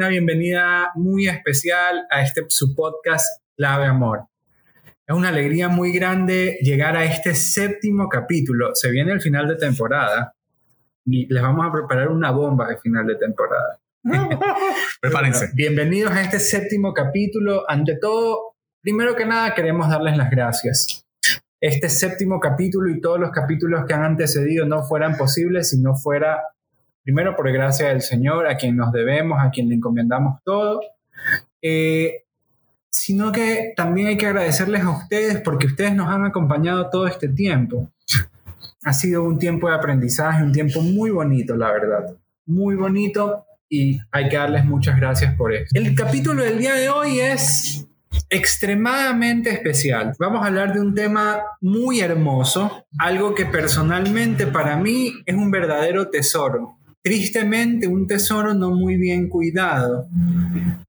Una bienvenida muy especial a este su podcast Clave Amor. Es una alegría muy grande llegar a este séptimo capítulo. Se viene el final de temporada y les vamos a preparar una bomba de final de temporada. Prepárense. bienvenidos a este séptimo capítulo. Ante todo, primero que nada queremos darles las gracias. Este séptimo capítulo y todos los capítulos que han antecedido no fueran posibles si no fuera primero por gracia del Señor, a quien nos debemos, a quien le encomendamos todo, eh, sino que también hay que agradecerles a ustedes porque ustedes nos han acompañado todo este tiempo. Ha sido un tiempo de aprendizaje, un tiempo muy bonito, la verdad, muy bonito y hay que darles muchas gracias por eso. El capítulo del día de hoy es extremadamente especial. Vamos a hablar de un tema muy hermoso, algo que personalmente para mí es un verdadero tesoro. Tristemente un tesoro no muy bien cuidado.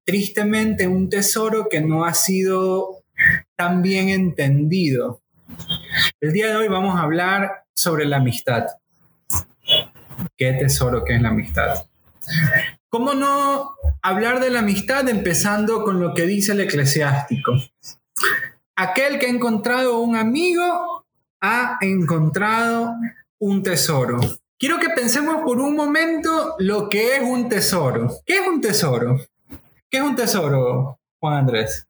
Tristemente un tesoro que no ha sido tan bien entendido. El día de hoy vamos a hablar sobre la amistad. Qué tesoro que es la amistad. ¿Cómo no hablar de la amistad empezando con lo que dice el eclesiástico? Aquel que ha encontrado un amigo ha encontrado un tesoro. Quiero que pensemos por un momento lo que es un tesoro. ¿Qué es un tesoro? ¿Qué es un tesoro, Juan Andrés?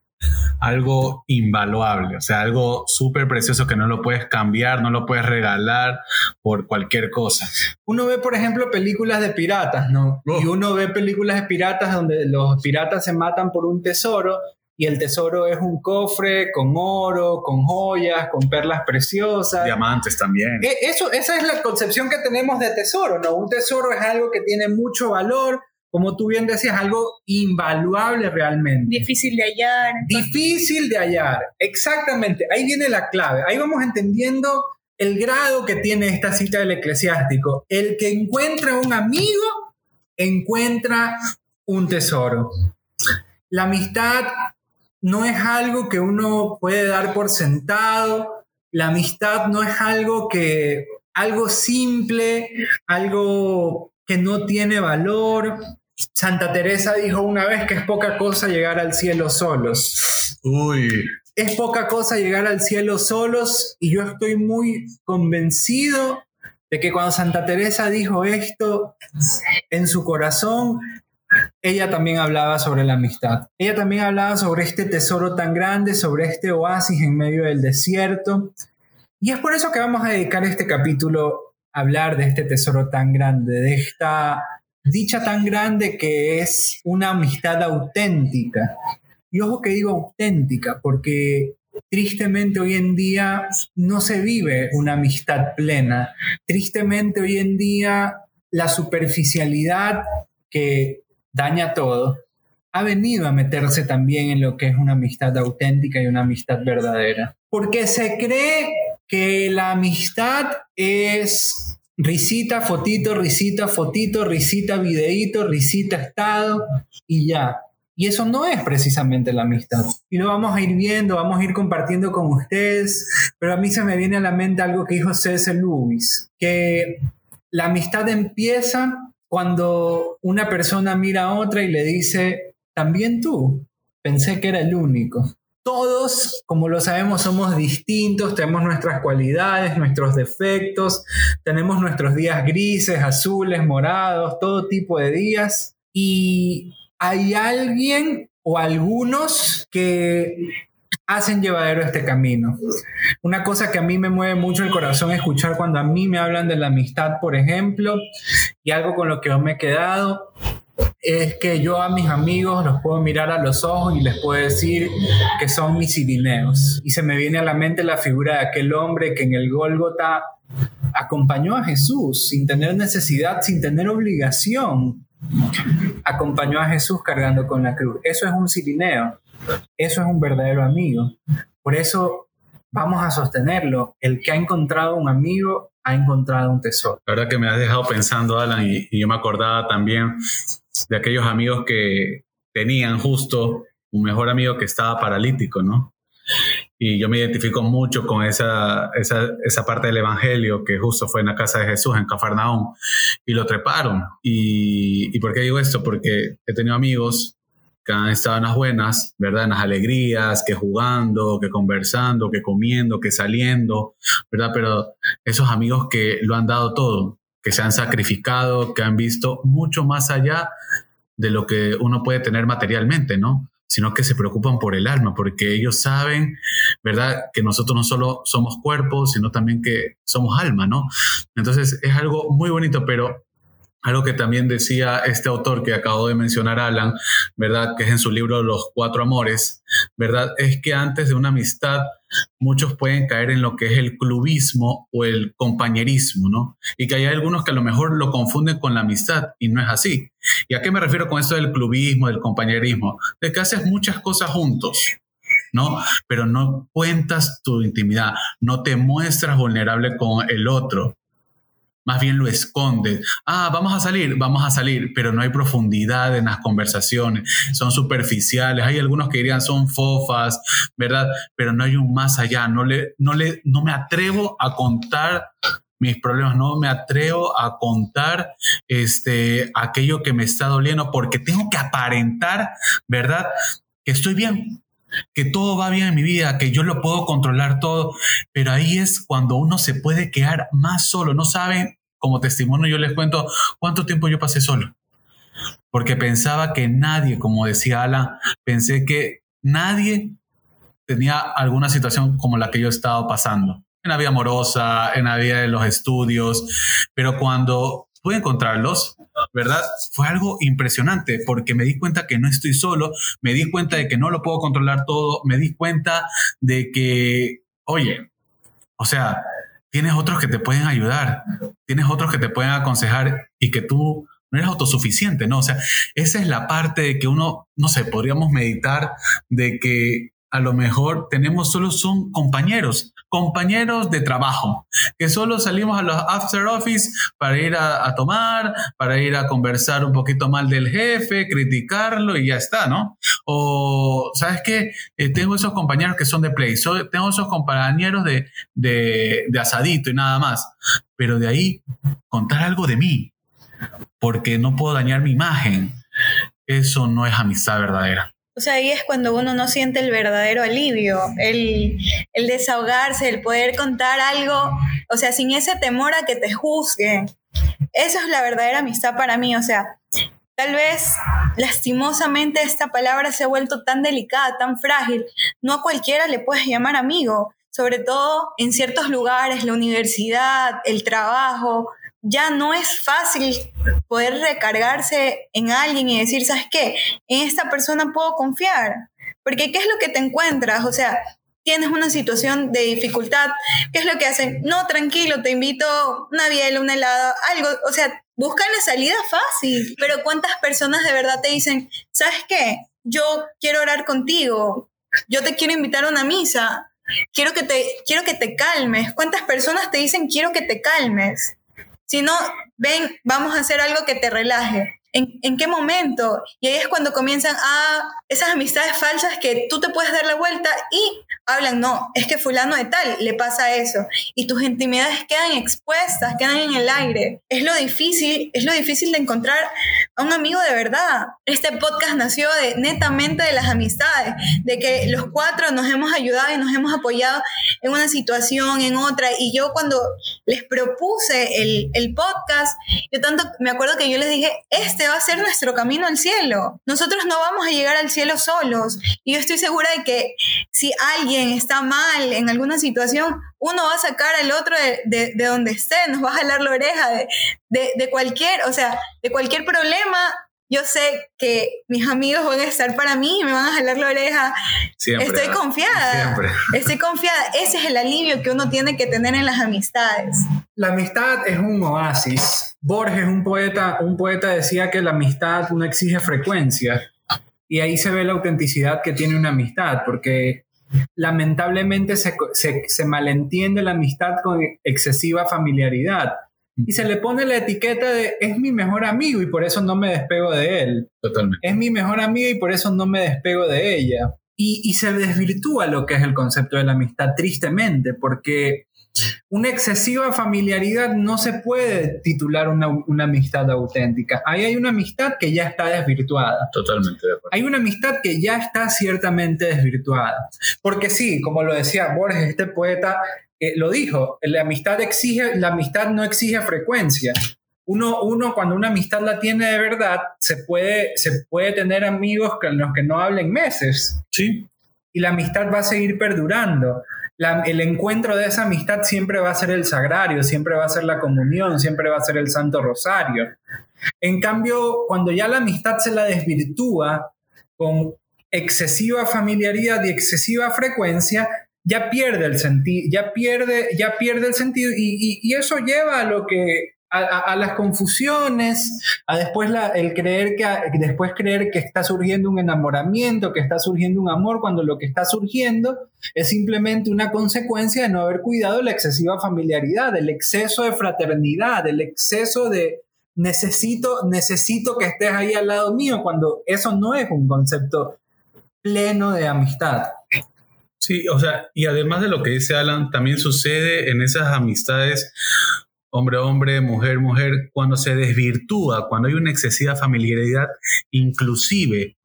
Algo invaluable, o sea, algo súper precioso que no lo puedes cambiar, no lo puedes regalar por cualquier cosa. Uno ve, por ejemplo, películas de piratas, ¿no? Y uno ve películas de piratas donde los piratas se matan por un tesoro y el tesoro es un cofre con oro, con joyas, con perlas preciosas. Diamantes también. E, eso, esa es la concepción que tenemos de tesoro, ¿no? Un tesoro es algo que tiene mucho valor, como tú bien decías, algo invaluable realmente. Difícil de hallar. Difícil de hallar, exactamente. Ahí viene la clave. Ahí vamos entendiendo el grado que tiene esta cita del eclesiástico. El que encuentra un amigo, encuentra un tesoro. La amistad no es algo que uno puede dar por sentado, la amistad no es algo que, algo simple, algo que no tiene valor. Santa Teresa dijo una vez que es poca cosa llegar al cielo solos. Uy. Es poca cosa llegar al cielo solos y yo estoy muy convencido de que cuando Santa Teresa dijo esto en su corazón, ella también hablaba sobre la amistad. Ella también hablaba sobre este tesoro tan grande, sobre este oasis en medio del desierto. Y es por eso que vamos a dedicar este capítulo a hablar de este tesoro tan grande, de esta dicha tan grande que es una amistad auténtica. Y ojo que digo auténtica, porque tristemente hoy en día no se vive una amistad plena. Tristemente hoy en día la superficialidad que daña todo, ha venido a meterse también en lo que es una amistad auténtica y una amistad verdadera. Porque se cree que la amistad es risita, fotito, risita, fotito, risita, videíto, risita, estado y ya. Y eso no es precisamente la amistad. Y lo vamos a ir viendo, vamos a ir compartiendo con ustedes, pero a mí se me viene a la mente algo que dijo C.S. Lewis, que la amistad empieza cuando una persona mira a otra y le dice, también tú, pensé que era el único. Todos, como lo sabemos, somos distintos, tenemos nuestras cualidades, nuestros defectos, tenemos nuestros días grises, azules, morados, todo tipo de días. Y hay alguien o algunos que hacen llevadero este camino. Una cosa que a mí me mueve mucho el corazón es escuchar cuando a mí me hablan de la amistad, por ejemplo, y algo con lo que yo me he quedado es que yo a mis amigos los puedo mirar a los ojos y les puedo decir que son mis sirineos. Y se me viene a la mente la figura de aquel hombre que en el Gólgota acompañó a Jesús sin tener necesidad, sin tener obligación. Acompañó a Jesús cargando con la cruz. Eso es un sirineo. Eso es un verdadero amigo. Por eso vamos a sostenerlo. El que ha encontrado un amigo ha encontrado un tesoro. La verdad que me has dejado pensando, Alan, y, yo me acordaba también de aquellos amigos que tenían justo un mejor amigo que estaba paralítico, ¿no? y yo me identifico mucho con esa, esa, esa, parte del Evangelio que justo fue en la casa de Jesús, en Cafarnaúm, y lo treparon. Y, ¿Y por qué digo esto? Porque he tenido amigos que han estado en las buenas, ¿verdad? En las alegrías, que jugando, que conversando, que comiendo, que saliendo, ¿verdad? Pero esos amigos que lo han dado todo, que se han sacrificado, que han visto mucho más allá de lo que uno puede tener materialmente, ¿no? sino que se preocupan por el alma, porque ellos saben, ¿verdad?, que nosotros no solo somos cuerpos, sino también que somos alma, ¿no? Entonces es algo muy bonito, pero algo que también decía este autor que acabo de mencionar, Alan, ¿verdad? Que es en su libro Los Cuatro Amores, ¿verdad? Es que antes de una amistad muchos pueden caer en lo que es el clubismo o el compañerismo, ¿no? Y que hay algunos que a lo mejor lo confunden con la amistad y no es así. ¿Y a qué me refiero con esto del clubismo, del compañerismo? De que haces muchas cosas juntos, ¿no? Pero no cuentas tu intimidad, no te muestras vulnerable con el otro, más bien lo esconde. Ah, vamos a salir, vamos a salir, pero no hay profundidad en las conversaciones, son superficiales. Hay algunos que dirían son fofas, ¿verdad? Pero no hay un más allá. No, le, no, le, no me atrevo a contar mis problemas, no me atrevo a contar este, aquello que me está doliendo porque tengo que aparentar, ¿verdad? Que estoy bien, que todo va bien en mi vida, que yo lo puedo controlar todo, pero ahí es cuando uno se puede quedar más solo. No saben, como testimonio yo les cuento cuánto tiempo yo pasé solo, porque pensaba que nadie, como decía Alan, pensé que nadie tenía alguna situación como la que yo estaba pasando, en la vida amorosa, en la vida de los estudios, pero cuando pude encontrarlos, ¿verdad? Fue algo impresionante porque me di cuenta que no estoy solo, me di cuenta de que no lo puedo controlar todo, me di cuenta de que, oye, o sea, tienes otros que te pueden ayudar, tienes otros que te pueden aconsejar y que tú no eres autosuficiente, ¿no? O sea, esa es la parte de que uno, no sé, podríamos meditar de que a lo mejor tenemos solo son compañeros, compañeros de trabajo, que solo salimos a los after office para ir a, tomar, para ir a conversar un poquito mal del jefe, criticarlo y ya está, ¿no? O, ¿sabes qué? Eh, tengo esos compañeros que son de play, tengo esos compañeros de, de asadito y nada más, pero de ahí contar algo de mí, porque no puedo dañar mi imagen, eso no es amistad verdadera. Sea, ahí es cuando uno no siente el verdadero alivio, el, el, desahogarse, el poder contar algo, o sea, sin ese temor a que te juzguen. Eso es la verdadera amistad para mí, o sea, tal vez lastimosamente esta palabra se ha vuelto tan delicada, tan frágil, no a cualquiera le puedes llamar amigo, sobre todo en ciertos lugares, la universidad, el trabajo, ya no es fácil poder recargarse en alguien y decir, ¿sabes qué? En esta persona puedo confiar. Porque ¿qué es lo que te encuentras? O sea, tienes una situación de dificultad, ¿qué es lo que hacen? No, tranquilo, te invito una biela, un helado, algo, o sea, buscan la salida fácil, pero ¿cuántas personas de verdad te dicen, ¿sabes qué? Yo quiero orar contigo, yo te quiero invitar a una misa, quiero que te, quiero que te calmes. ¿Cuántas personas te dicen, quiero que te calmes? Si no, ven, vamos a hacer algo que te relaje. ¿En, ¿En, qué momento? Y ahí es cuando comienzan a esas amistades falsas que tú te puedes dar la vuelta y hablan, no, es que fulano de tal le pasa eso. Y tus intimidades quedan expuestas, quedan en el aire. Es lo difícil, es lo difícil de encontrar a un amigo de verdad. Este podcast nació de, netamente de las amistades, de que los cuatro nos hemos ayudado y nos hemos apoyado en una situación, en otra. Y yo cuando les propuse el, el podcast, yo tanto me acuerdo que yo les dije, este va a ser nuestro camino al cielo. Nosotros no vamos a llegar al cielo solos. Y yo estoy segura de que si alguien está mal en alguna situación, uno va a sacar al otro de, de, donde esté, nos va a jalar la oreja de, de cualquier, o sea, de cualquier problema, yo sé que mis amigos van a estar para mí y me van a jalar la oreja. Estoy confiada. Estoy confiada. Ese es el alivio que uno tiene que tener en las amistades. La amistad es un oasis. Borges, un poeta, un poeta decía que la amistad no exige frecuencia. Y ahí se ve la autenticidad que tiene una amistad, porque lamentablemente se, se, se malentiende la amistad con excesiva familiaridad y se le pone la etiqueta de es mi mejor amigo y por eso no me despego de él. Totalmente. Es mi mejor amigo y por eso no me despego de ella. y, se desvirtúa lo que es el concepto de la amistad, tristemente, porque una excesiva familiaridad no se puede titular una, una, amistad auténtica. Ahí hay una amistad que ya está desvirtuada. Totalmente de acuerdo. Hay una amistad que ya está ciertamente desvirtuada. Porque sí, como lo decía Borges, este poeta eh, lo dijo, la amistad exige, la amistad no exige frecuencia. Uno, uno, cuando una amistad la tiene de verdad, se puede, se puede tener amigos con los que no hablen meses. Sí. Y la amistad va a seguir perdurando el encuentro de esa amistad siempre va a ser el sagrario, siempre va a ser la comunión, siempre va a ser el Santo Rosario. En cambio, cuando ya la amistad se la desvirtúa con excesiva familiaridad y excesiva frecuencia, ya pierde el sentido, ya pierde, ya pierde el sentido y, eso lleva a lo que a, las confusiones, a después el creer que después creer que está surgiendo un enamoramiento, que está surgiendo un amor, cuando lo que está surgiendo es simplemente una consecuencia de no haber cuidado la excesiva familiaridad, el exceso de fraternidad, el exceso de necesito, necesito que estés ahí al lado mío, cuando eso no es un concepto pleno de amistad. Sí, o sea, y además de lo que dice Alan, también sucede en esas amistades hombre, hombre, mujer, mujer, cuando se desvirtúa, cuando hay una excesiva familiaridad, inclusive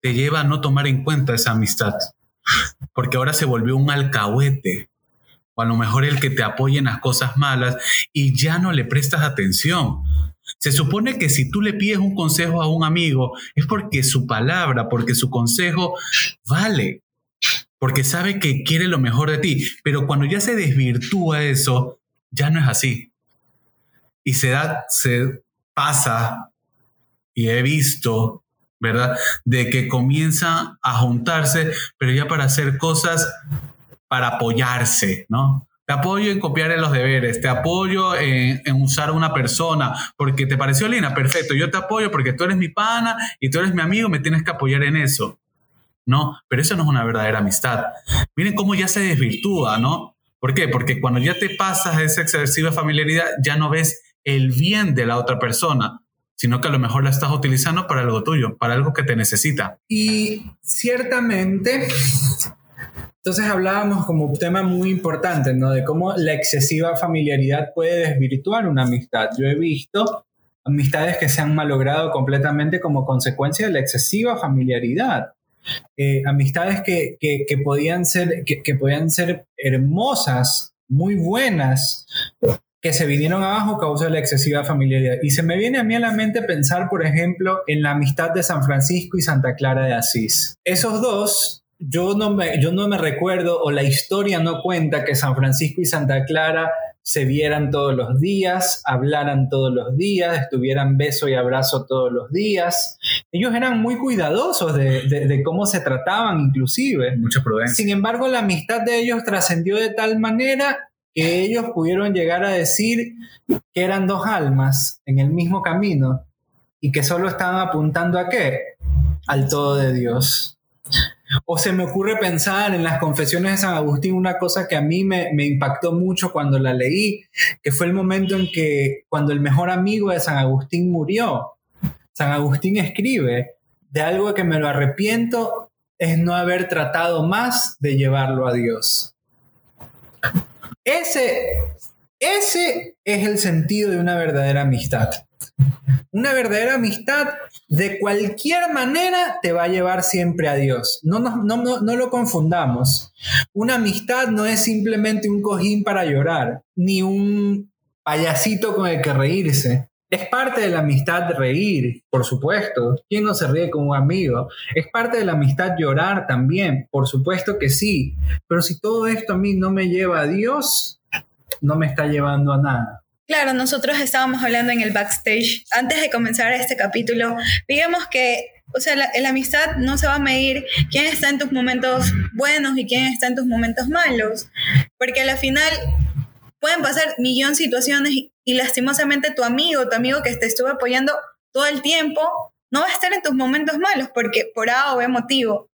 te lleva a no tomar en cuenta esa amistad, porque ahora se volvió un alcahuete, o a lo mejor el que te apoya en las cosas malas y ya no le prestas atención. Se supone que si tú le pides un consejo a un amigo es porque su palabra, porque su consejo vale, porque sabe que quiere lo mejor de ti, pero cuando ya se desvirtúa eso, ya no es así y se da, se pasa, y he visto, ¿verdad? De que comienza a juntarse, pero ya para hacer cosas para apoyarse, ¿no? Te apoyo en copiar en los deberes, te apoyo en, en, usar a una persona porque te pareció linda, perfecto, yo te apoyo porque tú eres mi pana y tú eres mi amigo, me tienes que apoyar en eso. No, pero eso no es una verdadera amistad. Miren cómo ya se desvirtúa, ¿no? ¿Por qué? Porque cuando ya te pasas esa excesiva familiaridad, ya no ves el bien de la otra persona, sino que a lo mejor la estás utilizando para algo tuyo, para algo que te necesita. Y ciertamente, entonces hablábamos como un tema muy importante, ¿no? De cómo la excesiva familiaridad puede desvirtuar una amistad. Yo he visto amistades que se han malogrado completamente como consecuencia de la excesiva familiaridad. Eh, amistades que, podían ser, que podían ser hermosas, muy buenas, que se vinieron abajo causa de la excesiva familiaridad. Y se me viene a mí a la mente pensar, por ejemplo, en la amistad de San Francisco y Santa Clara de Asís. Esos dos, yo no me, yo no me recuerdo, o la historia no cuenta que San Francisco y Santa Clara se vieran todos los días, hablaran todos los días, estuvieran beso y abrazo todos los días. Ellos eran muy cuidadosos de, de cómo se trataban inclusive. Mucha prudencia. Sin embargo, la amistad de ellos trascendió de tal manera que ellos pudieron llegar a decir que eran dos almas en el mismo camino y que solo estaban apuntando a qué? Al todo de Dios. O se me ocurre pensar en las confesiones de San Agustín, una cosa que a mí me, impactó mucho cuando la leí, que fue el momento en que cuando el mejor amigo de San Agustín murió, San Agustín escribe, de algo que me lo arrepiento es no haber tratado más de llevarlo a Dios. Ese, ese es el sentido de una verdadera amistad. Una verdadera amistad de cualquier manera te va a llevar siempre a Dios. No, lo confundamos. Una amistad no es simplemente un cojín para llorar, ni un payasito con el que reírse. Es parte de la amistad reír, por supuesto. ¿Quién no se ríe con un amigo? Es parte de la amistad llorar también, por supuesto que sí. Pero si todo esto a mí no me lleva a Dios, no me está llevando a nada. Claro, nosotros estábamos hablando en el backstage. Antes de comenzar este capítulo, digamos que, o sea, la, la, amistad no se va a medir quién está en tus momentos buenos y quién está en tus momentos malos. Porque al final pueden pasar millón de situaciones y lastimosamente tu amigo, tu amigo que te estuvo apoyando todo el tiempo, no va a estar en tus momentos malos porque por A o B motivo,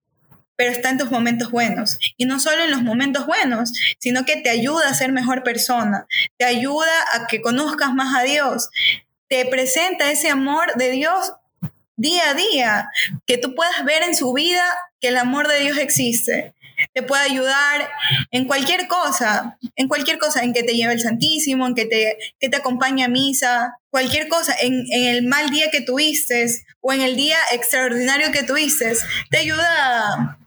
pero está en tus momentos buenos. Y no solo en los momentos buenos, sino que te ayuda a ser mejor persona, te ayuda a que conozcas más a Dios, te presenta ese amor de Dios día a día, que tú puedas ver en su vida que el amor de Dios existe. Te puede ayudar en cualquier cosa, en cualquier cosa, en que te lleve el Santísimo, en que te, que te acompañe a misa, cualquier cosa, en, en el mal día que tuviste o en el día extraordinario que tuviste, te ayuda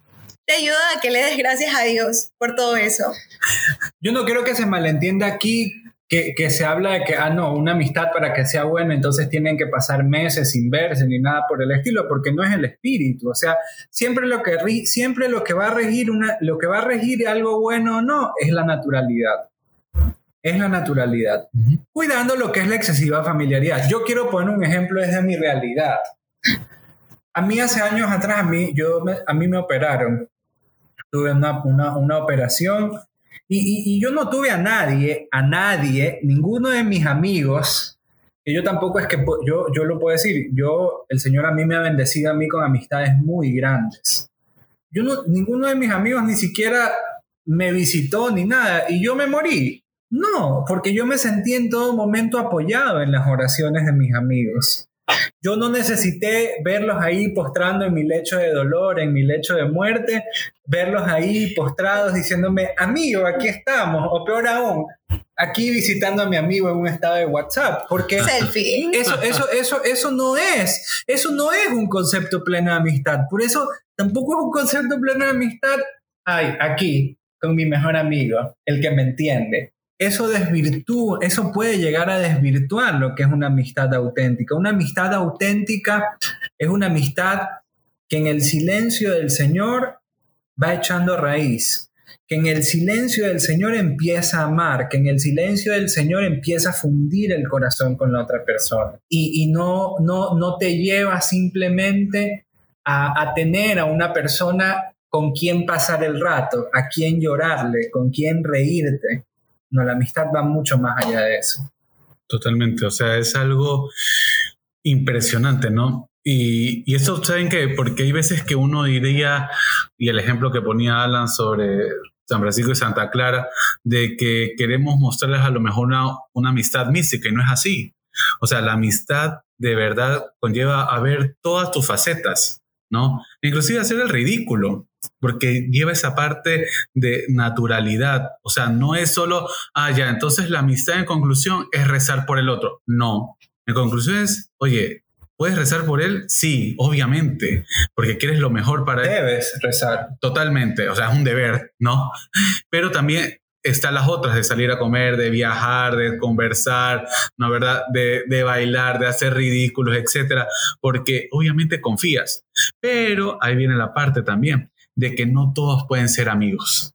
te ayuda a que le des gracias a Dios por todo eso. Yo no quiero que se malentienda aquí que, se habla de que, ah, no, una amistad para que sea buena, entonces tienen que pasar meses sin verse ni nada por el estilo, porque no es el espíritu. O sea, siempre lo que, siempre lo que va a regir una, lo que va a regir algo bueno o no es la naturalidad. Es la naturalidad. Cuidando lo que es la excesiva familiaridad. Yo quiero poner un ejemplo desde mi realidad. A mí hace años atrás, a mí, yo a mí me operaron. Tuve una, una, una operación y, yo no tuve a nadie, a nadie, ninguno de mis amigos, que yo tampoco es que yo, yo lo puedo decir, yo, el Señor a mí me ha bendecido a mí con amistades muy grandes. Yo no, ninguno de mis amigos ni siquiera me visitó ni nada y yo me morí. No, porque yo me sentí en todo momento apoyado en las oraciones de mis amigos. Yo no necesité verlos ahí postrando en mi lecho de dolor, en mi lecho de muerte, verlos ahí postrados diciéndome, amigo, aquí estamos, o peor aún, aquí visitando a mi amigo en un estado de WhatsApp, porque eso, eso, eso, eso no es, eso no es un concepto pleno de amistad, por eso tampoco es un concepto pleno de amistad, ay, aquí, con mi mejor amigo, el que me entiende eso desvirtúa, eso puede llegar a desvirtuar lo que es una amistad auténtica. Una amistad auténtica es una amistad que en el silencio del Señor va echando raíz, que en el silencio del Señor empieza a amar, que en el silencio del Señor empieza a fundir el corazón con la otra persona y, no, no, no te lleva simplemente a, a tener a una persona con quien pasar el rato, a quien llorarle, con quien reírte, no, la amistad va mucho más allá de eso. Totalmente, o sea, es algo impresionante, ¿no? Y, y eso, ¿saben qué? Porque hay veces que uno diría, y el ejemplo que ponía Alan sobre San Francisco y Santa Clara, de que queremos mostrarles a lo mejor una, una amistad mística, y no es así. O sea, la amistad de verdad conlleva a ver todas tus facetas, ¿no? Inclusive hacer el ridículo, porque lleva esa parte de naturalidad. O sea, no es solo, ah, ya, entonces la amistad en conclusión es rezar por el otro. No. En conclusión es, oye, ¿puedes rezar por él? Sí, obviamente, porque quieres lo mejor para él. Debes rezar. Totalmente, o sea, es un deber, ¿no? Pero también están las otras de salir a comer, de viajar, de conversar, ¿no verdad? De, de bailar, de hacer ridículos, etcétera, porque obviamente confías. Pero ahí viene la parte también de que no todos pueden ser amigos.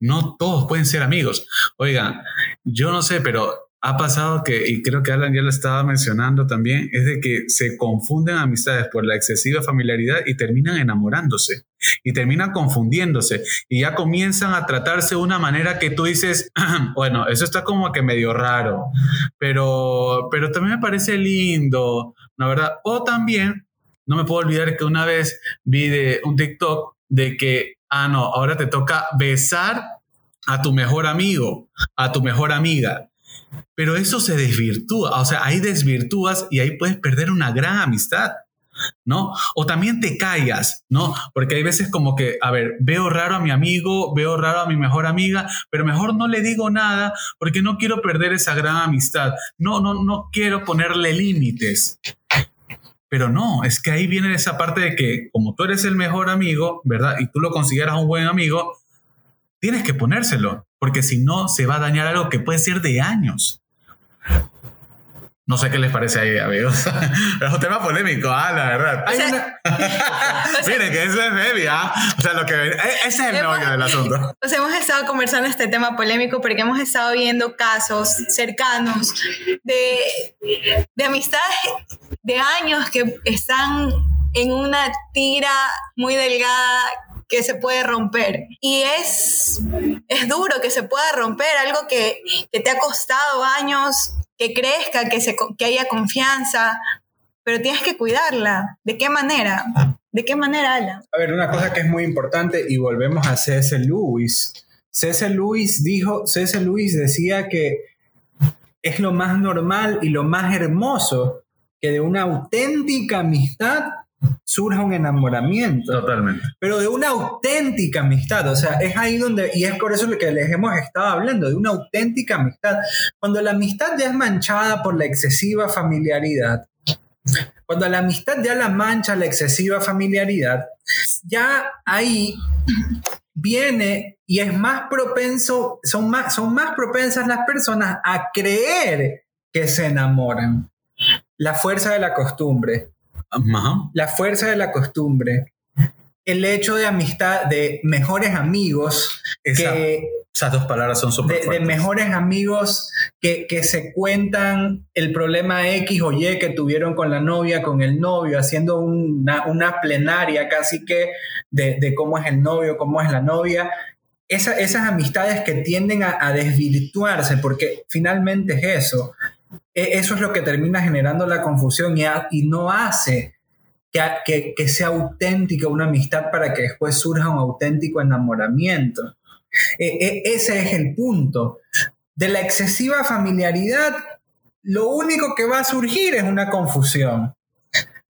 No todos pueden ser amigos. Oigan, yo no sé, pero ha pasado que, y creo que Alan ya lo estaba mencionando también, es de que se confunden amistades por la excesiva familiaridad y terminan enamorándose y terminan confundiéndose y ya comienzan a tratarse de una manera que tú dices, bueno, eso está como que medio raro, pero, pero también me parece lindo, ¿no verdad? O también no me puedo olvidar que una vez vi de un TikTok de que, ah, no, ahora te toca besar a tu mejor amigo, a tu mejor amiga. Pero eso se desvirtúa, o sea, ahí desvirtúas y ahí puedes perder una gran amistad. ¿no? O también te callas, ¿no? Porque hay veces como que, a ver, veo raro a mi amigo, veo raro a mi mejor amiga, pero mejor no le digo nada porque no quiero perder esa gran amistad. No, no, no quiero ponerle límites. Pero no, es que ahí viene esa parte de que como tú eres el mejor amigo, ¿verdad? Y tú lo consideras un buen amigo, tienes que ponérselo, porque si no se va a dañar algo que puede ser de años. No sé qué les parece ahí, amigos. es un tema polémico, ah, la verdad. Miren, que es heavy, ¿ah? O sea, lo que, e-, ese es el meollo del asunto. Pues hemos estado conversando este tema polémico porque hemos estado viendo casos cercanos de, de amistades de años que están en una tira muy delgada que se puede romper. Y es, es duro que se pueda romper algo que, que te ha costado años que crezca, que, se, que haya confianza, pero tienes que cuidarla. ¿De qué manera? ¿De qué manera, Alan? A ver, una cosa que es muy importante y volvemos a C.S. Lewis. C.S. Lewis dijo, C.S. Lewis decía que es lo más normal y lo más hermoso que de una auténtica amistad surja un enamoramiento. Totalmente. Pero de una auténtica amistad, o sea, es ahí donde, y es por eso lo que les hemos estado hablando, de una auténtica amistad. Cuando la amistad ya es manchada por la excesiva familiaridad, cuando la amistad ya la mancha la excesiva familiaridad, ya ahí viene y es más propenso, son más, son más propensas las personas a creer que se enamoran. La fuerza de la costumbre. La fuerza de la costumbre. El hecho de amistad, de mejores amigos que esas dos palabras son súper de, de, mejores amigos que, que, se cuentan el problema X o Y que tuvieron con la novia, con el novio, haciendo una, una plenaria casi que de, de, cómo es el novio, cómo es la novia. Esa, esas amistades que tienden a, a, desvirtuarse, porque finalmente es eso. E, eso es lo que termina generando la confusión y, no hace que sea auténtica una amistad para que después surja un auténtico enamoramiento. E, e, ese es el punto. De la excesiva familiaridad, lo único que va a surgir es una confusión.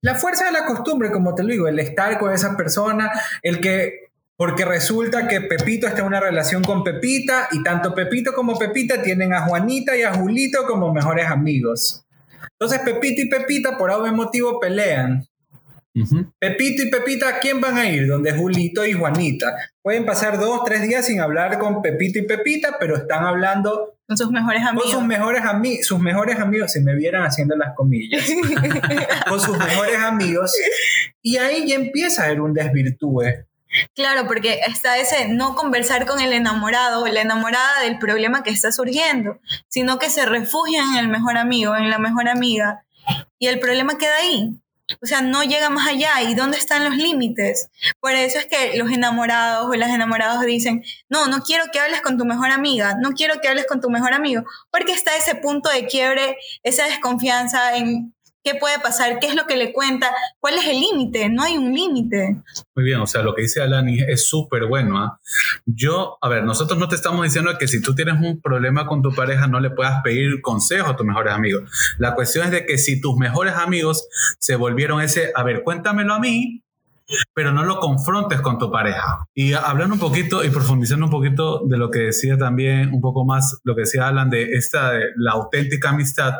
La fuerza de la costumbre, como te lo digo, el estar con esa persona, el que, porque resulta que Pepito está en una relación con Pepita y tanto Pepito como Pepita tienen a Juanita y a Julito como mejores amigos. Entonces Pepito y Pepita por algún motivo pelean. Pepito y Pepita, quién van a ir? Donde Julito y Juanita. Pueden pasar dos, tres días sin hablar con Pepito y Pepita, pero están hablando con sus mejores amigos. Con sus mejores, amigos sus mejores amigos, si me vieran haciendo las comillas, con sus mejores amigos. Y ahí ya empieza a haber un desvirtúe. Claro, porque está ese no conversar con el enamorado o la enamorada del problema que está surgiendo, sino que se refugian en el mejor amigo, en la mejor amiga, y el problema queda ahí. O sea, no llega más allá. ¿Y dónde están los límites? Por eso es que los enamorados o las enamoradas dicen, no, no quiero que hables con tu mejor amiga, no quiero que hables con tu mejor amigo, porque está ese punto de quiebre, esa desconfianza en qué puede pasar, qué es lo que le cuenta, cuál es el límite, no hay un límite. Muy bien, o sea, lo que dice Alani es súper bueno. ¿ah? Yo, a ver, nosotros no te estamos diciendo que si tú tienes un problema con tu pareja no le puedas pedir consejo a tus mejores amigos. La cuestión es de que si tus mejores amigos se volvieron ese, a ver, cuéntamelo a mí, pero no lo confrontes con tu pareja. Y hablando un poquito y profundizando un poquito de lo que decía también, un poco más, lo que decía Alan de esta, de la auténtica amistad,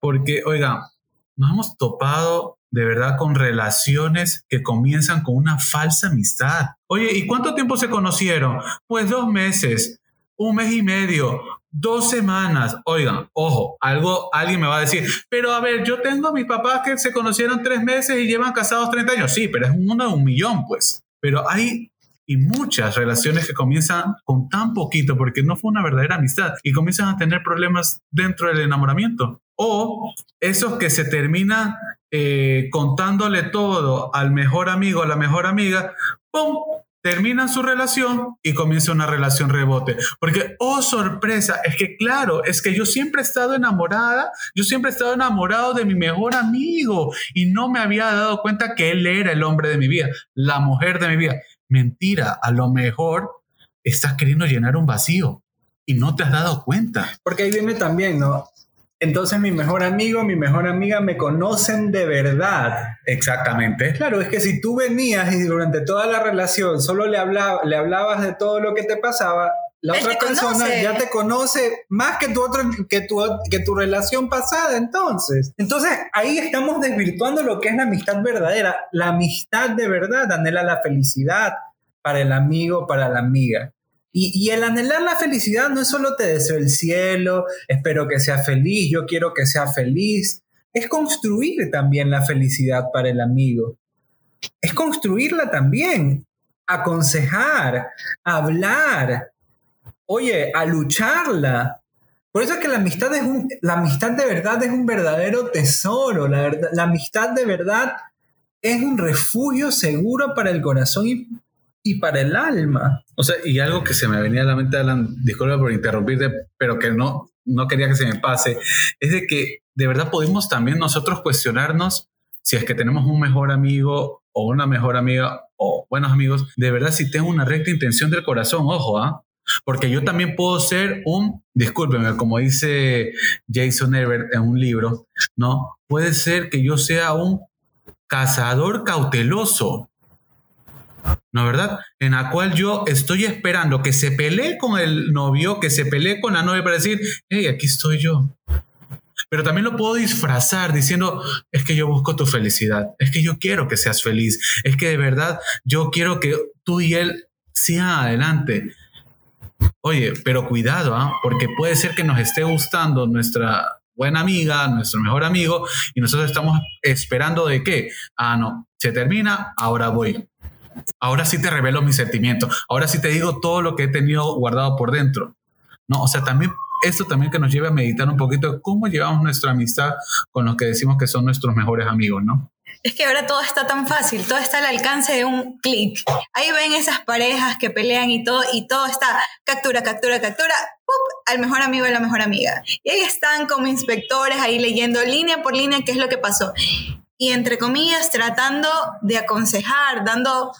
porque, oiga, nos hemos topado de verdad con relaciones que comienzan con una falsa amistad. Oye, ¿y cuánto tiempo se conocieron? Pues dos meses, un mes y medio, dos semanas. Oigan, ojo, algo, alguien me va a decir, pero a ver, yo tengo a mis papás que se conocieron tres meses y llevan casados 30 años. Sí, pero es uno de un millón, pues. Pero hay y muchas relaciones que comienzan con tan poquito porque no fue una verdadera amistad y comienzan a tener problemas dentro del enamoramiento. O esos que se terminan eh, contándole todo al mejor amigo, a la mejor amiga, ¡pum! Terminan su relación y comienza una relación rebote. Porque, oh sorpresa, es que claro, es que yo siempre he estado enamorada, yo siempre he estado enamorado de mi mejor amigo y no me había dado cuenta que él era el hombre de mi vida, la mujer de mi vida. Mentira, a lo mejor estás queriendo llenar un vacío y no te has dado cuenta. Porque ahí viene también, ¿no? Entonces mi mejor amigo, mi mejor amiga me conocen de verdad. Exactamente. Claro, es que si tú venías y durante toda la relación solo le, hablaba, le hablabas de todo lo que te pasaba, la otra persona ya te conoce más que tu, otro, que, tu, que tu relación pasada entonces. Entonces ahí estamos desvirtuando lo que es la amistad verdadera. La amistad de verdad anhela la felicidad para el amigo, para la amiga. Y, el anhelar la felicidad no es solo te deseo el cielo, espero que sea feliz, yo quiero que sea feliz. Es construir también la felicidad para el amigo. Es construirla también. Aconsejar, hablar, oye, a lucharla. Por eso es que la amistad, es un, la amistad de verdad es un verdadero tesoro. La, la amistad de verdad es un refugio seguro para el corazón y y para el alma. O sea, y algo que se me venía a la mente, Alan, disculpa por interrumpirte, pero que no, no quería que se me pase, es de que de verdad podemos también nosotros cuestionarnos si es que tenemos un mejor amigo o una mejor amiga o buenos amigos, de verdad si tengo una recta intención del corazón, ojo, ¿ah? Porque yo también puedo ser un, discúlpeme, como dice Jason Everett en un libro, ¿no? Puede ser que yo sea un cazador cauteloso, ¿no verdad? En la cual yo estoy esperando que se pelee con el novio, que se pelee con la novia para decir, hey, aquí estoy yo. Pero también lo puedo disfrazar diciendo, es que yo busco tu felicidad, es que yo quiero que seas feliz, es que de verdad yo quiero que tú y él sigan adelante. Oye, pero cuidado, ¿ah? porque puede ser que nos esté gustando nuestra buena amiga, nuestro mejor amigo, y nosotros estamos esperando de qué. Ah, no, se termina, ahora voy. Ahora sí te revelo mis sentimientos. Ahora sí te digo todo lo que he tenido guardado por dentro. No, o sea, también esto también que nos lleva a meditar un poquito cómo llevamos nuestra amistad con los que decimos que son nuestros mejores amigos, ¿no? Es que ahora todo está tan fácil, todo está al alcance de un clic. Ahí ven esas parejas que pelean y todo, y todo está captura, captura, captura, al mejor amigo y la mejor amiga. Y ahí están como inspectores ahí leyendo línea por línea qué es lo que pasó. Y entre comillas, tratando de aconsejar, dando,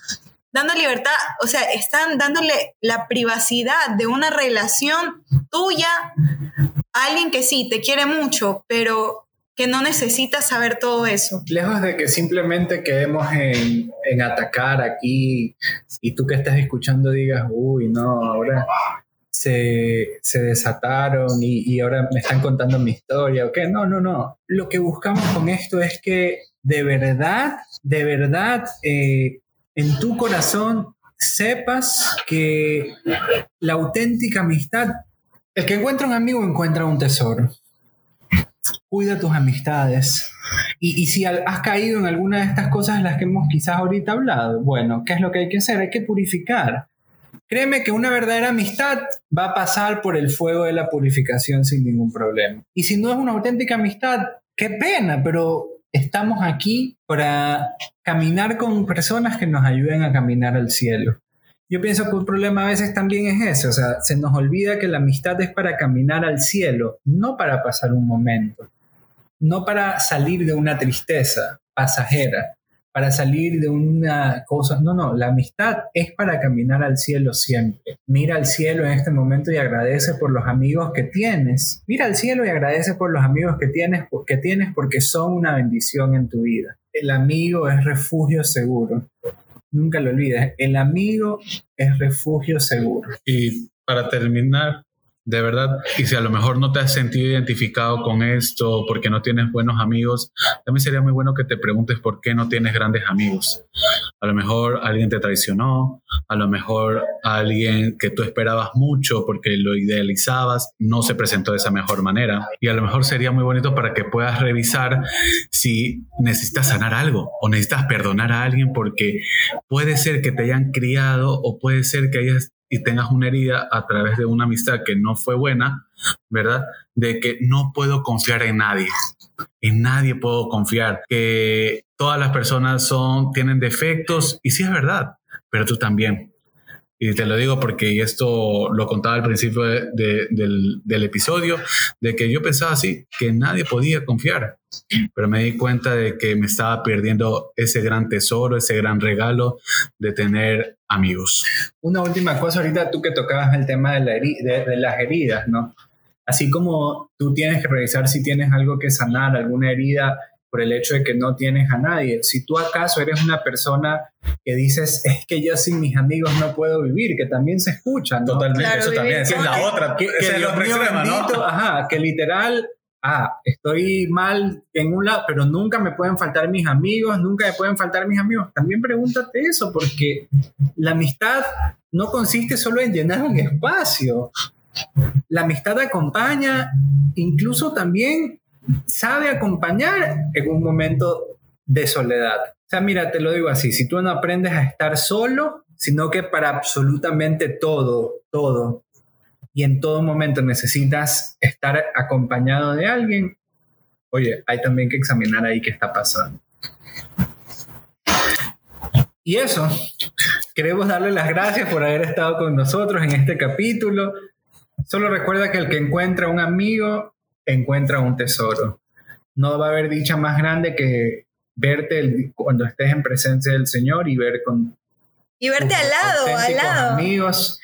dando libertad, o sea, están dándole la privacidad de una relación tuya a alguien que sí, te quiere mucho, pero que no necesitas saber todo eso. Lejos de que simplemente quedemos en, atacar aquí y tú que estás escuchando digas, uy, no, ahora se, se desataron y, y, ahora me están contando mi historia, ¿ok? No, no, no. Lo que buscamos con esto es que de verdad, de verdad, eh, en tu corazón sepas que la auténtica amistad, el que encuentra un amigo encuentra un tesoro cuida tus amistades. Y, si has caído en alguna de estas cosas de las que hemos quizás ahorita hablado, bueno, ¿qué es lo que hay que hacer? Hay que purificar. Créeme que una verdadera amistad va a pasar por el fuego de la purificación sin ningún problema. Y si no es una auténtica amistad, qué pena, pero estamos aquí para caminar con personas que nos ayuden a caminar al cielo. Yo pienso que un problema a veces también es ese, o sea, se nos olvida que la amistad es para caminar al cielo, no para pasar un momento, no para salir de una tristeza pasajera, para salir de una cosa, no, no, la amistad es para caminar al cielo siempre. Mira al cielo en este momento y agradece por los amigos que tienes. Mira al cielo y agradece por los amigos que tienes, que tienes porque son una bendición en tu vida. El amigo es refugio seguro nunca lo olvides, el amigo es refugio seguro. Y para terminar, de verdad, y si a lo mejor no te has sentido identificado con esto porque no tienes buenos amigos, también sería muy bueno que te preguntes por qué no tienes grandes amigos. A lo mejor alguien te traicionó, a lo mejor alguien que tú esperabas mucho porque lo idealizabas no se presentó de esa mejor manera. Y a lo mejor sería muy bonito para que puedas revisar si necesitas sanar algo o necesitas perdonar a alguien porque puede ser que te hayan criado o puede ser que hayas y tengas una herida a través de una amistad que no fue buena, ¿verdad? De que no puedo confiar en nadie. En nadie puedo confiar. Que todas las personas son, tienen defectos y sí es verdad, pero tú también. Y te lo digo porque esto lo contaba al principio del, episodio, de que yo pensaba así, que nadie podía confiar, pero me di cuenta de que me estaba perdiendo ese gran tesoro, ese gran regalo de tener amigos. Una última cosa ahorita, tú que tocabas el tema de, la de las heridas, ¿no? Así como tú tienes que revisar si tienes algo que sanar, alguna herida por el hecho de que no tienes a nadie. Si tú acaso eres una persona que dices, es que yo sin mis amigos no puedo vivir, que también se escuchan. Totalmente, eso también, es la otra, que, que, ¿no? Ajá, que literal, ah, estoy mal en un lado, pero nunca me pueden faltar mis amigos, nunca me pueden faltar mis amigos. También pregúntate eso, porque la amistad no consiste solo en llenar un espacio. La amistad acompaña incluso también sabe acompañar en un momento de soledad. O sea, mira, te lo digo así, si tú no aprendes a estar solo, sino que para absolutamente todo, todo, y en todo momento necesitas estar acompañado de alguien, oye, hay también que examinar ahí qué está pasando. Y eso, queremos darle las gracias por haber estado con nosotros en este capítulo. Solo recuerda que el que encuentra un amigo encuentra un tesoro. No va a haber dicha más grande que verte cuando estés en presencia del Señor y ver con y verte al lado, al lado. Amigos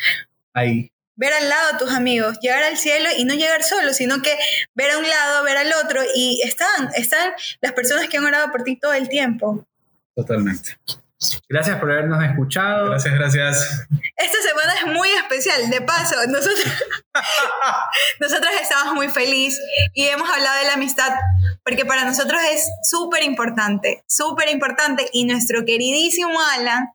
ahí. ver al lado a tus amigos, llegar al cielo y no llegar solo, sino que ver a un lado, ver al otro y están, están las personas que han orado por ti todo el tiempo. Totalmente. Gracias por habernos escuchado. Gracias, gracias. Esta semana es muy especial. De paso, nosotros, nosotros estamos muy felices y hemos hablado de la amistad porque para nosotros es súper importante, súper importante y nuestro queridísimo Alan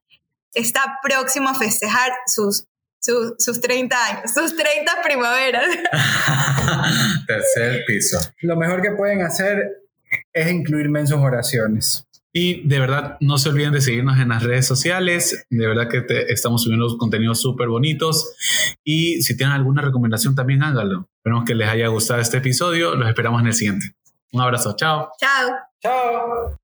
está próximo a festejar sus, sus, sus 30 años, sus 30 primaveras. Tercer piso. Lo mejor que pueden hacer es incluirme en sus oraciones. Y de verdad, no se olviden de seguirnos en las redes sociales. De verdad que te, estamos subiendo contenidos súper bonitos. Y si tienen alguna recomendación, también háganlo. Esperamos que les haya gustado este episodio. Los esperamos en el siguiente. Un abrazo. Chao. Chao. Chao.